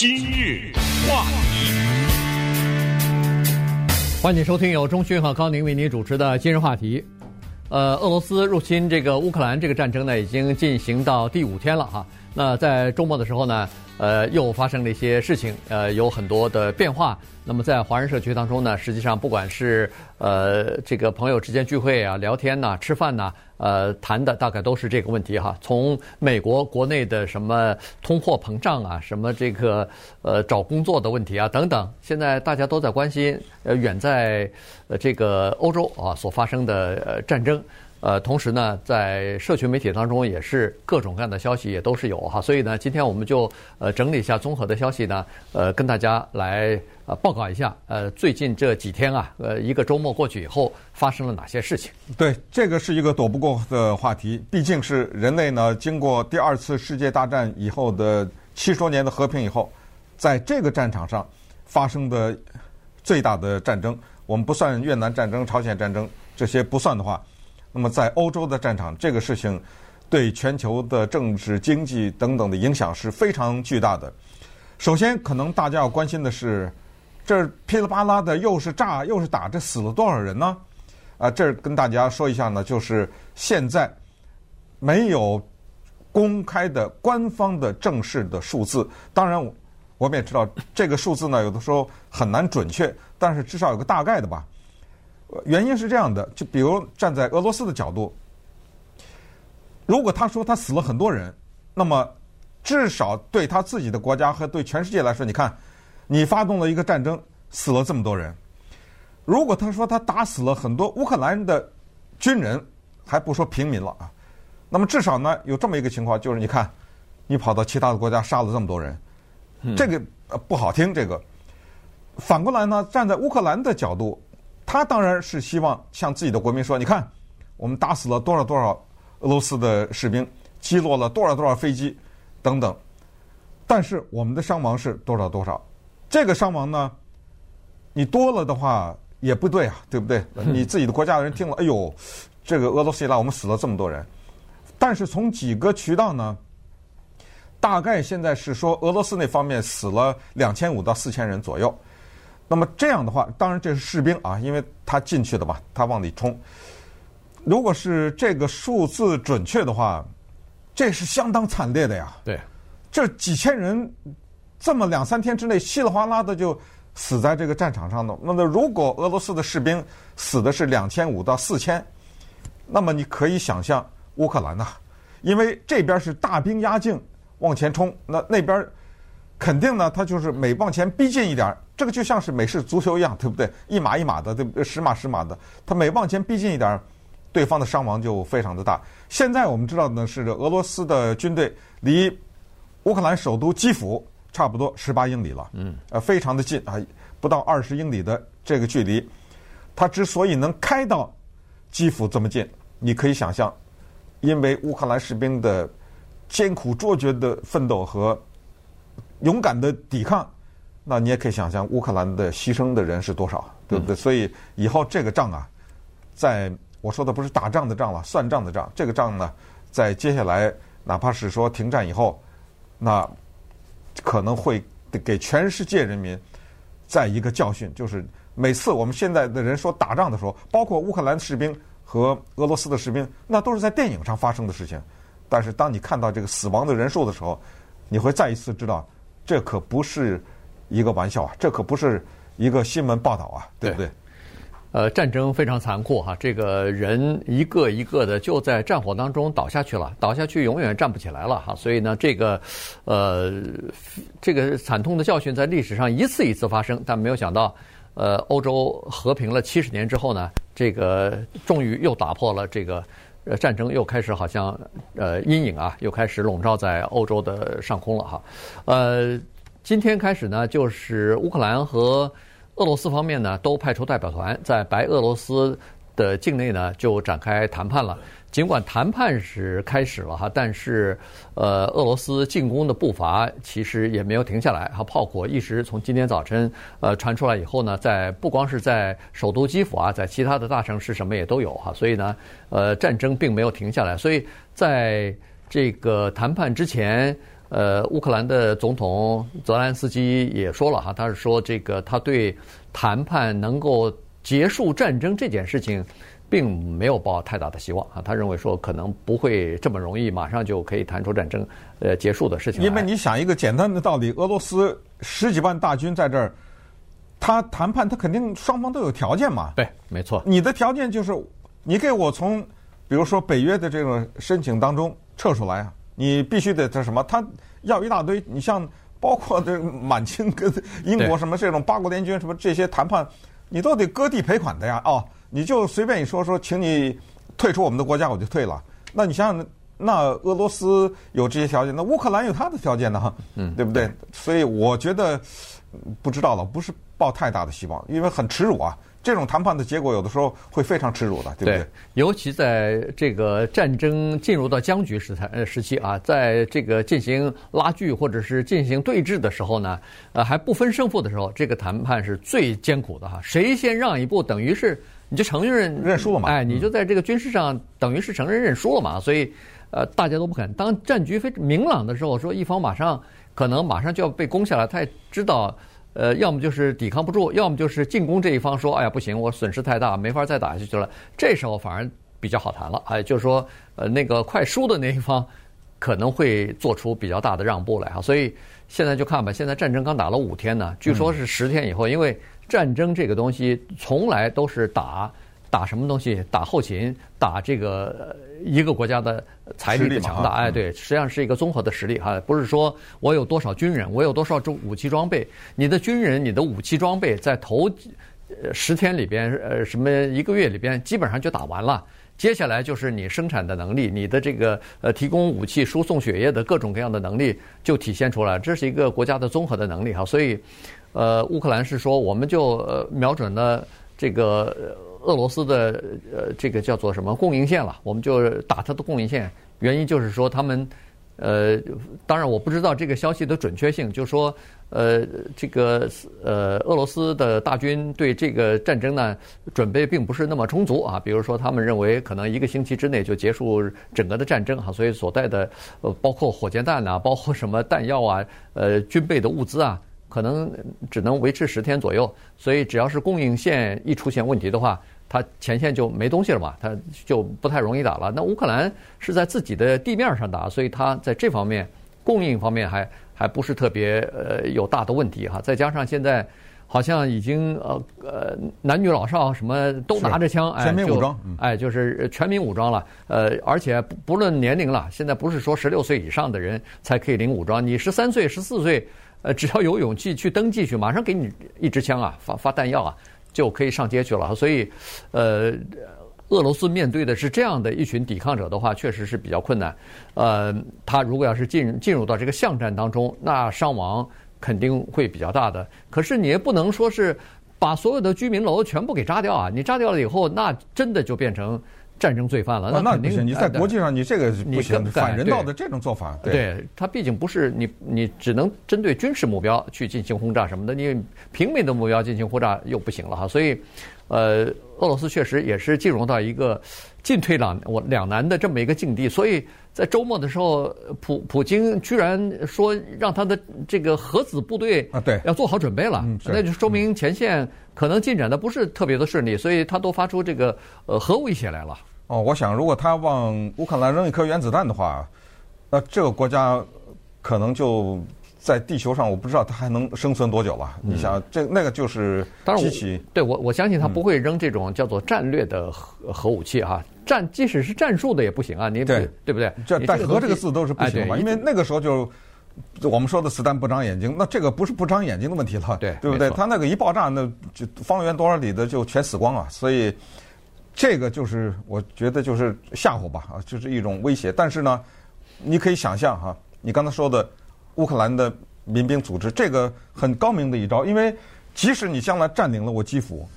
今日话题，欢迎收听由钟迅和高宁为您主持的今日话题。呃，俄罗斯入侵这个乌克兰这个战争呢，已经进行到第五天了哈。那在周末的时候呢，呃，又发生了一些事情，呃，有很多的变化。那么在华人社区当中呢，实际上不管是呃这个朋友之间聚会啊、聊天呐、吃饭呐，呃，谈的大概都是这个问题哈。从美国国内的什么通货膨胀啊，什么这个呃找工作的问题啊等等，现在大家都在关心呃远在呃这个欧洲啊所发生的呃战争。呃，同时呢，在社群媒体当中也是各种各样的消息也都是有哈，所以呢，今天我们就呃整理一下综合的消息呢，呃，跟大家来呃报告一下，呃，最近这几天啊，呃，一个周末过去以后发生了哪些事情？对，这个是一个躲不过的话题，毕竟是人类呢经过第二次世界大战以后的七十多年的和平以后，在这个战场上发生的最大的战争，我们不算越南战争、朝鲜战争这些不算的话。那么，在欧洲的战场，这个事情对全球的政治、经济等等的影响是非常巨大的。首先，可能大家要关心的是，这噼里啪啦的又是炸又是打，这死了多少人呢？啊，这儿跟大家说一下呢，就是现在没有公开的官方的正式的数字。当然，我们也知道这个数字呢，有的时候很难准确，但是至少有个大概的吧。原因是这样的，就比如站在俄罗斯的角度，如果他说他死了很多人，那么至少对他自己的国家和对全世界来说，你看，你发动了一个战争，死了这么多人。如果他说他打死了很多乌克兰的军人，还不说平民了啊，那么至少呢有这么一个情况，就是你看，你跑到其他的国家杀了这么多人，这个呃不好听。这个反过来呢，站在乌克兰的角度。他当然是希望向自己的国民说：“你看，我们打死了多少多少俄罗斯的士兵，击落了多少多少飞机，等等。但是我们的伤亡是多少多少？这个伤亡呢，你多了的话也不对啊，对不对？你自己的国家的人听了，哎呦，这个俄罗斯一来，我们死了这么多人。但是从几个渠道呢，大概现在是说俄罗斯那方面死了两千五到四千人左右。”那么这样的话，当然这是士兵啊，因为他进去的嘛，他往里冲。如果是这个数字准确的话，这是相当惨烈的呀。对，这几千人这么两三天之内稀里哗啦的就死在这个战场上的。那么如果俄罗斯的士兵死的是两千五到四千，那么你可以想象乌克兰呐，因为这边是大兵压境往前冲，那那边。肯定呢，他就是每往前逼近一点儿，这个就像是美式足球一样，对不对？一码一码的，对不对？十码十码的，他每往前逼近一点儿，对方的伤亡就非常的大。现在我们知道的呢，是俄罗斯的军队离乌克兰首都基辅差不多十八英里了，嗯，呃，非常的近啊，不到二十英里的这个距离。他之所以能开到基辅这么近，你可以想象，因为乌克兰士兵的艰苦卓绝的奋斗和。勇敢的抵抗，那你也可以想象乌克兰的牺牲的人是多少，对不对？嗯、所以以后这个仗啊，在我说的不是打仗的仗了，算账的账。这个仗呢，在接下来哪怕是说停战以后，那可能会给全世界人民再一个教训，就是每次我们现在的人说打仗的时候，包括乌克兰士兵和俄罗斯的士兵，那都是在电影上发生的事情。但是当你看到这个死亡的人数的时候，你会再一次知道。这可不是一个玩笑啊！这可不是一个新闻报道啊，对不对？呃，战争非常残酷哈，这个人一个一个的就在战火当中倒下去了，倒下去永远站不起来了哈。所以呢，这个呃，这个惨痛的教训在历史上一次一次发生，但没有想到，呃，欧洲和平了七十年之后呢，这个终于又打破了这个。呃，战争又开始，好像呃阴影啊，又开始笼罩在欧洲的上空了哈。呃，今天开始呢，就是乌克兰和俄罗斯方面呢都派出代表团在白俄罗斯的境内呢就展开谈判了。尽管谈判是开始了哈，但是，呃，俄罗斯进攻的步伐其实也没有停下来哈，炮火一直从今天早晨呃传出来以后呢，在不光是在首都基辅啊，在其他的大城市什么也都有哈，所以呢，呃，战争并没有停下来，所以在这个谈判之前，呃，乌克兰的总统泽连斯基也说了哈，他是说这个他对谈判能够结束战争这件事情，并没有抱太大的希望啊。他认为说可能不会这么容易，马上就可以谈出战争呃结束的事情。因为你想一个简单的道理，俄罗斯十几万大军在这儿，他谈判他肯定双方都有条件嘛。对，没错。你的条件就是你给我从比如说北约的这种申请当中撤出来啊。你必须得这什么？他要一大堆。你像包括这满清跟英国什么这种八国联军什么这些谈判，你都得割地赔款的呀。哦，你就随便一说说，请你退出我们的国家，我就退了。那你想想，那俄罗斯有这些条件，那乌克兰有他的条件呢？嗯，对不对？所以我觉得不知道了，不是抱太大的希望，因为很耻辱啊。这种谈判的结果有的时候会非常耻辱的，对不对？对，尤其在这个战争进入到僵局时态呃时期啊，在这个进行拉锯或者是进行对峙的时候呢，呃还不分胜负的时候，这个谈判是最艰苦的哈。谁先让一步，等于是你就承认认输了嘛？哎，你就在这个军事上等于是承认认输了嘛。所以，呃，大家都不肯。当战局非明朗的时候，说一方马上可能马上就要被攻下来，他也知道。呃，要么就是抵抗不住，要么就是进攻这一方说：“哎呀，不行，我损失太大，没法再打下去了。”这时候反而比较好谈了，哎，就是说，呃，那个快输的那一方可能会做出比较大的让步来哈。所以现在就看吧，现在战争刚打了五天呢，据说是十天以后，因为战争这个东西从来都是打。打什么东西？打后勤，打这个一个国家的财力的强大。哎，对，实际上是一个综合的实力哈，不是说我有多少军人，我有多少种武器装备。你的军人、你的武器装备，在头十天里边，呃，什么一个月里边，基本上就打完了。接下来就是你生产的能力，你的这个呃提供武器、输送血液的各种各样的能力就体现出来。这是一个国家的综合的能力哈。所以，呃，乌克兰是说，我们就呃瞄准了这个。俄罗斯的呃，这个叫做什么供应线了？我们就打它的供应线。原因就是说，他们呃，当然我不知道这个消息的准确性。就说，呃，这个呃，俄罗斯的大军对这个战争呢，准备并不是那么充足啊。比如说，他们认为可能一个星期之内就结束整个的战争哈，所以所带的呃，包括火箭弹啊，包括什么弹药啊，呃，军备的物资啊。可能只能维持十天左右，所以只要是供应线一出现问题的话，它前线就没东西了嘛，它就不太容易打了。那乌克兰是在自己的地面上打，所以它在这方面供应方面还还不是特别呃有大的问题哈。再加上现在好像已经呃呃男女老少什么都拿着枪，全民武装，哎，就是全民武装了。呃，而且不不论年龄了，现在不是说十六岁以上的人才可以领武装，你十三岁、十四岁。呃，只要有勇气去登记去，马上给你一支枪啊，发发弹药啊，就可以上街去了。所以，呃，俄罗斯面对的是这样的一群抵抗者的话，确实是比较困难。呃，他如果要是进进入到这个巷战当中，那伤亡肯定会比较大的。可是你也不能说是把所有的居民楼全部给炸掉啊！你炸掉了以后，那真的就变成。战争罪犯了，那肯定、啊、那你在国际上你这个不行，反人道的这种做法，对，对他毕竟不是你，你只能针对军事目标去进行轰炸什么的，你平民的目标进行轰炸又不行了哈。所以，呃，俄罗斯确实也是进入到一个进退两我两难的这么一个境地。所以在周末的时候，普普京居然说让他的这个核子部队啊，对，要做好准备了，那就说明前线可能进展的不是特别的顺利，所以他都发出这个呃核威胁来了。哦，我想，如果他往乌克兰扔一颗原子弹的话，那这个国家可能就在地球上，我不知道他还能生存多久了。嗯、你想，这那个就是机器。对我，我相信他不会扔这种叫做战略的核核武器哈。战，即使是战术的也不行啊。你对对不对？这带核这个字都是不行嘛，因为那个时候就我们说的子弹不长眼睛，那这个不是不长眼睛的问题了，对对不对？他那个一爆炸，那就方圆多少里的就全死光了，所以。这个就是我觉得就是吓唬吧，啊，就是一种威胁。但是呢，你可以想象哈，你刚才说的乌克兰的民兵组织，这个很高明的一招，因为即使你将来占领了我基辅，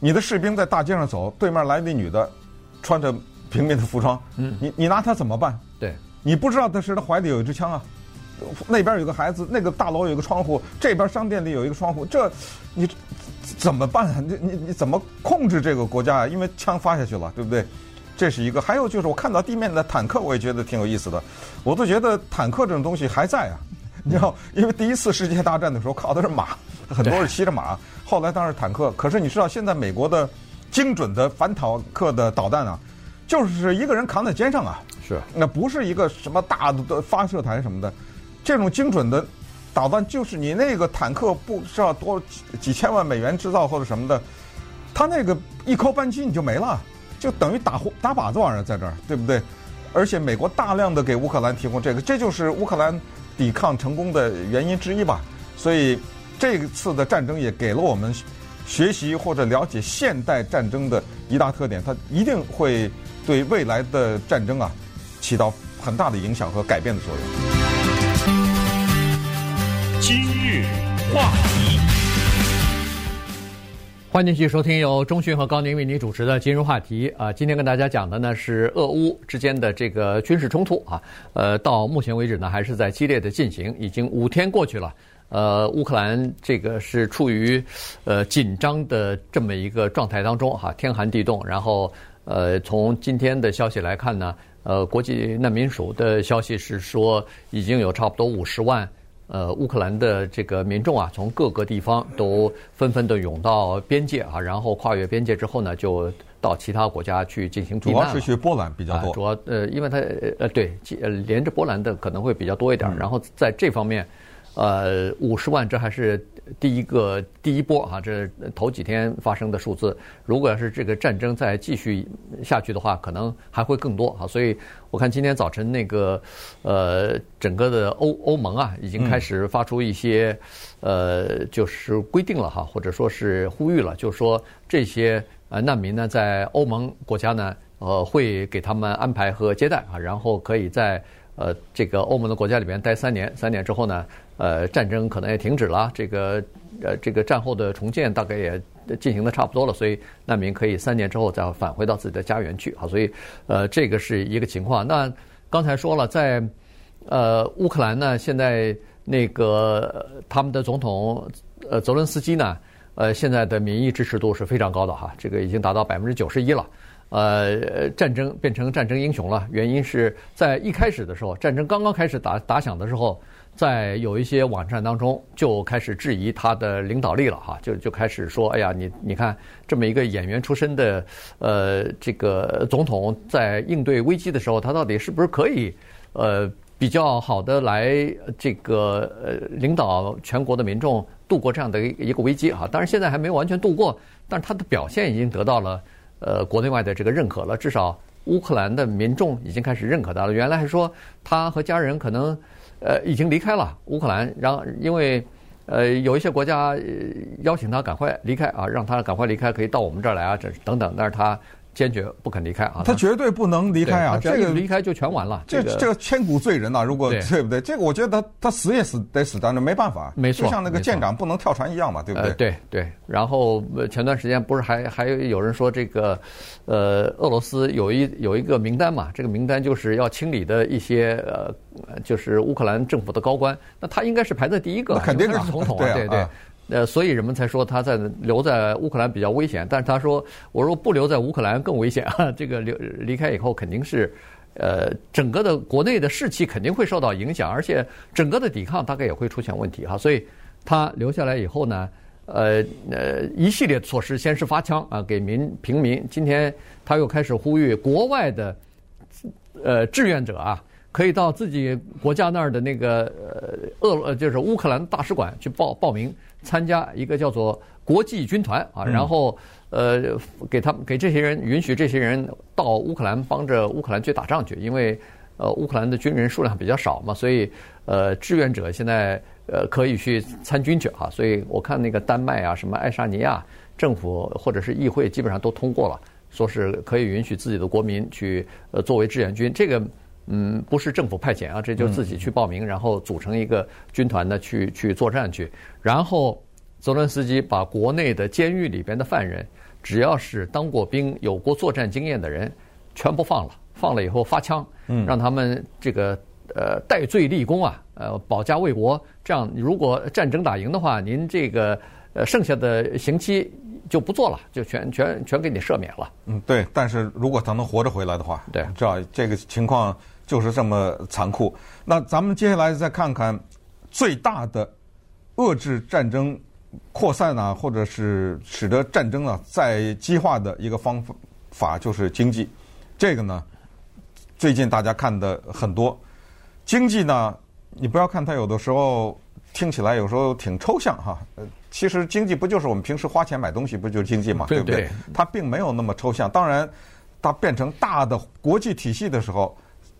你的士兵在大街上走，对面来那女的，穿着平民的服装，嗯，你你拿她怎么办？对，你不知道的是她怀里有一支枪啊，那边有个孩子，那个大楼有个窗户，这边商店里有一个窗户，这你。怎么办啊？你你你怎么控制这个国家啊？因为枪发下去了，对不对？这是一个。还有就是我看到地面的坦克，我也觉得挺有意思的。我都觉得坦克这种东西还在啊，你知道，因为第一次世界大战的时候靠的是马，很多是骑着马。后来当然坦克，可是你知道现在美国的精准的反坦克的导弹啊，就是一个人扛在肩上啊，是，那不是一个什么大的发射台什么的，这种精准的。导弹就是你那个坦克不知道多几几千万美元制造或者什么的，他那个一扣扳机你就没了，就等于打打靶子玩意儿在这儿，对不对？而且美国大量的给乌克兰提供这个，这就是乌克兰抵抗成功的原因之一吧。所以这次的战争也给了我们学习或者了解现代战争的一大特点，它一定会对未来的战争啊起到很大的影响和改变的作用。今日话题，欢迎继续收听由中讯和高宁为您主持的今日话题啊。今天跟大家讲的呢是俄乌之间的这个军事冲突啊，呃，到目前为止呢还是在激烈的进行，已经五天过去了。呃，乌克兰这个是处于呃紧张的这么一个状态当中哈，天寒地冻。然后呃，从今天的消息来看呢，呃，国际难民署的消息是说已经有差不多五十万。呃，乌克兰的这个民众啊，从各个地方都纷纷的涌到边界啊，然后跨越边界之后呢，就到其他国家去进行避难。主要是去波兰比较多。啊、主要呃，因为它呃对，呃连着波兰的可能会比较多一点。然后在这方面，呃，五十万这还是。第一个第一波哈，这头几天发生的数字，如果要是这个战争再继续下去的话，可能还会更多哈。所以我看今天早晨那个呃，整个的欧欧盟啊，已经开始发出一些呃，就是规定了哈，或者说是呼吁了，就是说这些呃难民呢，在欧盟国家呢，呃，会给他们安排和接待啊，然后可以在呃这个欧盟的国家里面待三年，三年之后呢。呃，战争可能也停止了，这个呃，这个战后的重建大概也进行的差不多了，所以难民可以三年之后再返回到自己的家园去啊。所以，呃，这个是一个情况。那刚才说了，在呃乌克兰呢，现在那个他们的总统呃泽伦斯基呢，呃，现在的民意支持度是非常高的哈，这个已经达到百分之九十一了。呃，战争变成战争英雄了，原因是在一开始的时候，战争刚刚开始打打响的时候。在有一些网站当中就开始质疑他的领导力了哈，就就开始说，哎呀，你你看这么一个演员出身的呃这个总统，在应对危机的时候，他到底是不是可以呃比较好的来这个呃领导全国的民众度过这样的一个危机哈？当然现在还没有完全度过，但是他的表现已经得到了呃国内外的这个认可了，至少乌克兰的民众已经开始认可他了。原来还说他和家人可能。呃，已经离开了乌克兰，然后因为呃有一些国家邀请他赶快离开啊，让他赶快离开，可以到我们这儿来啊，这等等，但是他。坚决不肯离开啊！他绝对不能离开啊！这个离开就全完了。这这个千古罪人呐！如果对不对？这个我觉得他他死也死得死，但是没办法。没错，就像那个舰长不能跳船一样嘛，对不对？对对。然后前段时间不是还还有人说这个，呃，俄罗斯有一有一个名单嘛？这个名单就是要清理的一些呃，就是乌克兰政府的高官。那他应该是排在第一个，肯定是总统啊！对对。呃，所以人们才说他在留在乌克兰比较危险，但是他说，我说不留在乌克兰更危险啊！这个留离开以后肯定是，呃，整个的国内的士气肯定会受到影响，而且整个的抵抗大概也会出现问题哈。所以他留下来以后呢，呃呃，一系列措施，先是发枪啊，给民平民。今天他又开始呼吁国外的呃志愿者啊，可以到自己国家那儿的那个呃俄呃就是乌克兰大使馆去报报名。参加一个叫做国际军团啊，然后呃，给他们给这些人允许这些人到乌克兰帮着乌克兰去打仗去，因为呃乌克兰的军人数量比较少嘛，所以呃志愿者现在呃可以去参军去啊。所以我看那个丹麦啊，什么爱沙尼亚政府或者是议会基本上都通过了，说是可以允许自己的国民去呃作为志愿军。这个嗯不是政府派遣啊，这就自己去报名，然后组成一个军团呢去去作战去。然后，泽伦斯基把国内的监狱里边的犯人，只要是当过兵、有过作战经验的人，全部放了。放了以后发枪，让他们这个呃戴罪立功啊，呃保家卫国。这样，如果战争打赢的话，您这个呃剩下的刑期就不做了，就全全全给你赦免了。嗯，对。但是如果他能活着回来的话，对，知道这个情况就是这么残酷。那咱们接下来再看看最大的遏制战争扩散啊，或者是使得战争啊再激化的一个方法，就是经济。这个呢，最近大家看的很多。经济呢，你不要看它有的时候听起来有时候挺抽象哈。呃，其实经济不就是我们平时花钱买东西，不就是经济嘛？对不对？它并没有那么抽象。当然，它变成大的国际体系的时候，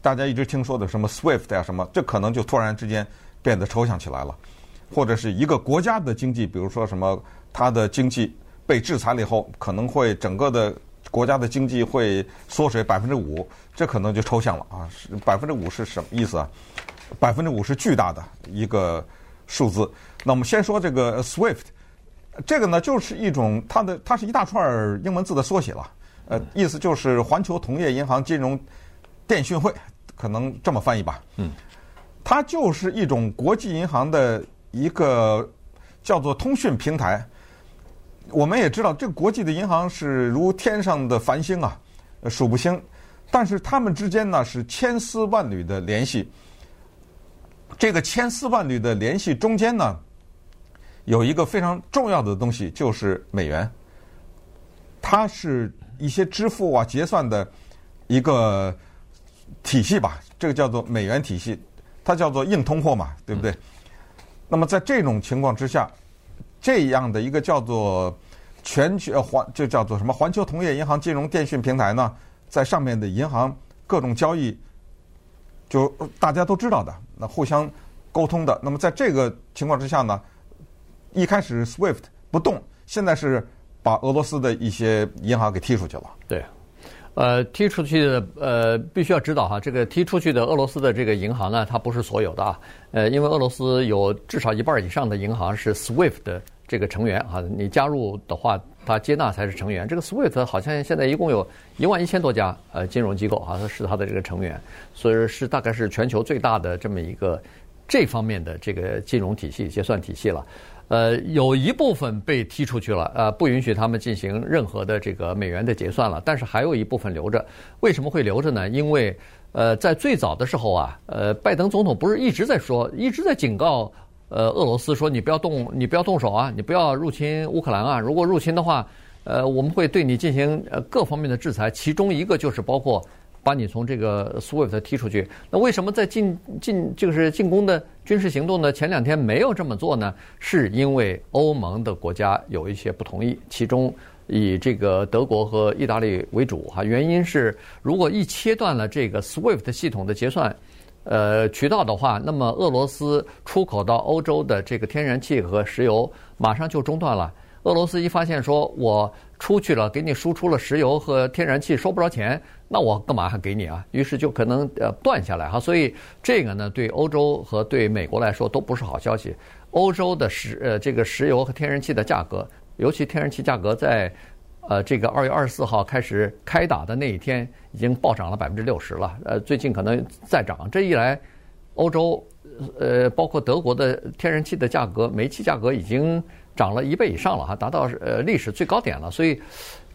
大家一直听说的什么 SWIFT 呀什么，这可能就突然之间变得抽象起来了。或者是一个国家的经济，比如说什么，它的经济被制裁了以后，可能会整个的。国家的经济会缩水百分之五，这可能就抽象了啊！百分之五是什么意思啊？百分之五是巨大的一个数字。那我们先说这个 SWIFT，这个呢就是一种它的它是一大串英文字的缩写了，呃，意思就是环球同业银行金融电讯会，可能这么翻译吧。嗯，它就是一种国际银行的一个叫做通讯平台。我们也知道，这个国际的银行是如天上的繁星啊，数不清。但是他们之间呢是千丝万缕的联系。这个千丝万缕的联系中间呢，有一个非常重要的东西，就是美元。它是一些支付啊、结算的一个体系吧，这个叫做美元体系，它叫做硬通货嘛，对不对？那么在这种情况之下。这样的一个叫做全球环，就叫做什么环球同业银行金融电讯平台呢，在上面的银行各种交易，就大家都知道的，那互相沟通的。那么在这个情况之下呢，一开始 SWIFT 不动，现在是把俄罗斯的一些银行给踢出去了。对，呃，踢出去的呃，必须要知道哈，这个踢出去的俄罗斯的这个银行呢，它不是所有的啊，呃，因为俄罗斯有至少一半以上的银行是 SWIFT 的。这个成员啊，你加入的话，他接纳才是成员。这个 SWIFT 好像现在一共有一万一千多家呃金融机构啊，是他的这个成员，所以是大概是全球最大的这么一个这方面的这个金融体系、结算体系了。呃，有一部分被踢出去了，呃，不允许他们进行任何的这个美元的结算了。但是还有一部分留着，为什么会留着呢？因为呃，在最早的时候啊，呃，拜登总统不是一直在说，一直在警告。呃，俄罗斯说你不要动，你不要动手啊，你不要入侵乌克兰啊。如果入侵的话，呃，我们会对你进行呃各方面的制裁，其中一个就是包括把你从这个 SWIFT 踢出去。那为什么在进进就是进攻的军事行动呢？前两天没有这么做呢？是因为欧盟的国家有一些不同意，其中以这个德国和意大利为主哈。原因是如果一切断了这个 SWIFT 系统的结算。呃，渠道的话，那么俄罗斯出口到欧洲的这个天然气和石油马上就中断了。俄罗斯一发现说，我出去了，给你输出了石油和天然气收不着钱，那我干嘛还给你啊？于是就可能呃断下来哈。所以这个呢，对欧洲和对美国来说都不是好消息。欧洲的石呃这个石油和天然气的价格，尤其天然气价格在。呃，这个二月二十四号开始开打的那一天，已经暴涨了百分之六十了。呃，最近可能再涨。这一来，欧洲呃，包括德国的天然气的价格、煤气价格已经涨了一倍以上了，哈，达到呃历史最高点了。所以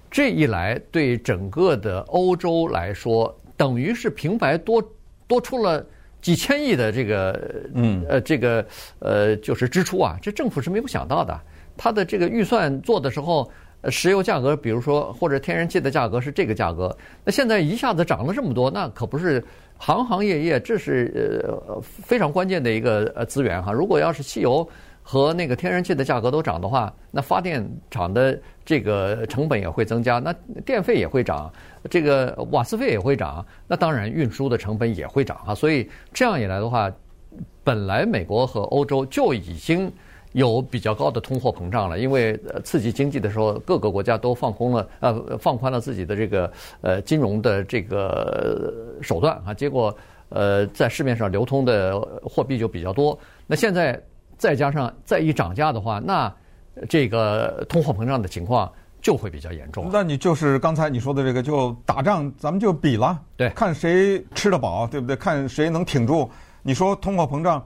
这一来，对整个的欧洲来说，等于是平白多多出了几千亿的这个嗯呃这个呃就是支出啊。这政府是没有想到的，他的这个预算做的时候。石油价格，比如说或者天然气的价格是这个价格，那现在一下子涨了这么多，那可不是行行业业，这是呃非常关键的一个呃资源哈。如果要是汽油和那个天然气的价格都涨的话，那发电厂的这个成本也会增加，那电费也会涨，这个瓦斯费也会涨，那当然运输的成本也会涨啊。所以这样一来的话，本来美国和欧洲就已经。有比较高的通货膨胀了，因为刺激经济的时候，各个国家都放空了，呃，放宽了自己的这个呃金融的这个手段啊，结果呃在市面上流通的货币就比较多。那现在再加上再一涨价的话，那这个通货膨胀的情况就会比较严重。那你就是刚才你说的这个，就打仗咱们就比了，对，看谁吃得饱，对不对？看谁能挺住。你说通货膨胀。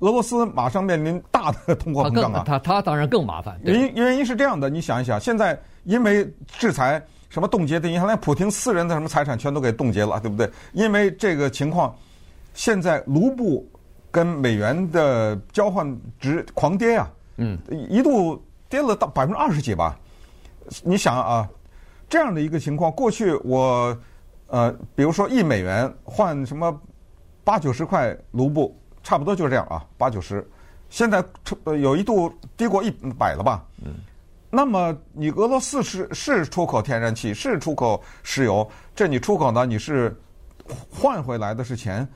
俄罗斯马上面临大的通货膨胀啊！他他当然更麻烦。原因原因是这样的，你想一想，现在因为制裁，什么冻结的银行，连普京私人的什么财产全都给冻结了，对不对？因为这个情况，现在卢布跟美元的交换值狂跌啊，嗯，一度跌了到百分之二十几吧。你想啊，这样的一个情况，过去我呃，比如说一美元换什么八九十块卢布。差不多就是这样啊，八九十，现在出有一度低过一百了吧？嗯，那么你俄罗斯是是出口天然气，是出口石油，这你出口呢，你是换回来的是钱，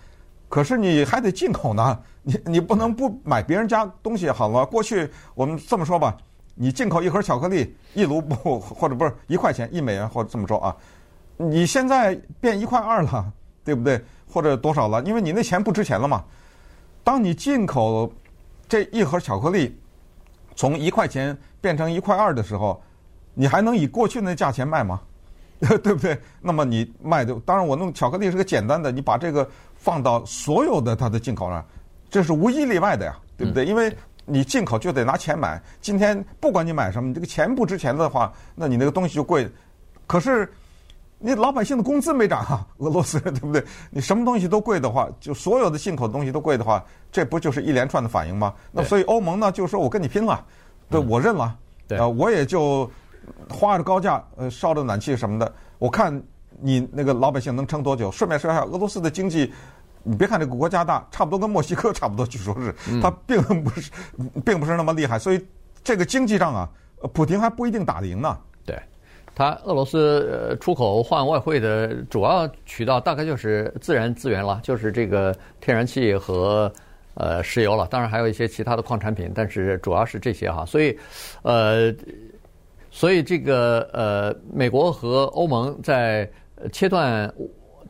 可是你还得进口呢，你你不能不买别人家东西好了。过去我们这么说吧，你进口一盒巧克力一卢布，或者不是一块钱一美元，或者这么说啊，你现在变一块二了，对不对？或者多少了？因为你那钱不值钱了嘛。当你进口这一盒巧克力从一块钱变成一块二的时候，你还能以过去那价钱卖吗？对不对？那么你卖的，当然我弄巧克力是个简单的，你把这个放到所有的它的进口上，这是无一例外的呀，对不对？因为你进口就得拿钱买，今天不管你买什么，你这个钱不值钱的话，那你那个东西就贵。可是。你老百姓的工资没涨啊，俄罗斯对不对？你什么东西都贵的话，就所有的进口的东西都贵的话，这不就是一连串的反应吗？那所以欧盟呢，就说我跟你拼了，对，我认了，呃，我也就花着高价，呃，烧着暖气什么的，我看你那个老百姓能撑多久？顺便说一下，俄罗斯的经济，你别看这个国家大，差不多跟墨西哥差不多，据说是，它并不是，并不是那么厉害，所以这个经济仗啊，普京还不一定打得赢呢。对，他俄罗斯出口换外汇的主要渠道大概就是自然资源了，就是这个天然气和呃石油了。当然还有一些其他的矿产品，但是主要是这些哈。所以，呃，所以这个呃，美国和欧盟在切断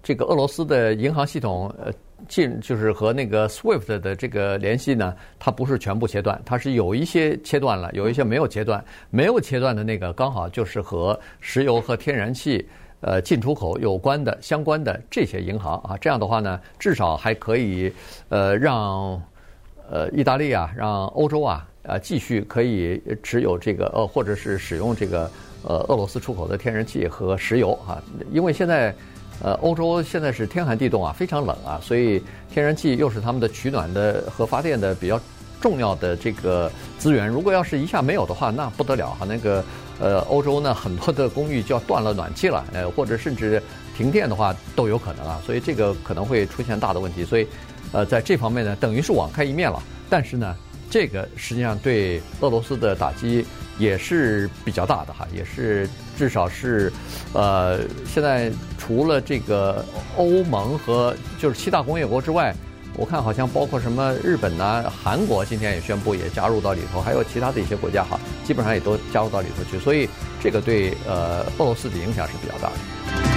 这个俄罗斯的银行系统呃。进就是和那个 SWIFT 的这个联系呢，它不是全部切断，它是有一些切断了，有一些没有切断。没有切断的那个刚好就是和石油和天然气呃进出口有关的相关的这些银行啊，这样的话呢，至少还可以呃让呃意大利啊，让欧洲啊呃继续可以持有这个呃或者是使用这个呃俄罗斯出口的天然气和石油啊，因为现在。呃，欧洲现在是天寒地冻啊，非常冷啊，所以天然气又是他们的取暖的和发电的比较重要的这个资源。如果要是一下没有的话，那不得了哈。那个呃，欧洲呢很多的公寓就要断了暖气了，呃，或者甚至停电的话都有可能啊。所以这个可能会出现大的问题。所以，呃，在这方面呢，等于是网开一面了。但是呢，这个实际上对俄罗斯的打击也是比较大的哈，也是至少是，呃，现在除了这个欧盟和就是七大工业国之外，我看好像包括什么日本呐、韩国今天也宣布也加入到里头，还有其他的一些国家哈，基本上也都加入到里头去，所以这个对呃俄罗斯的影响是比较大的。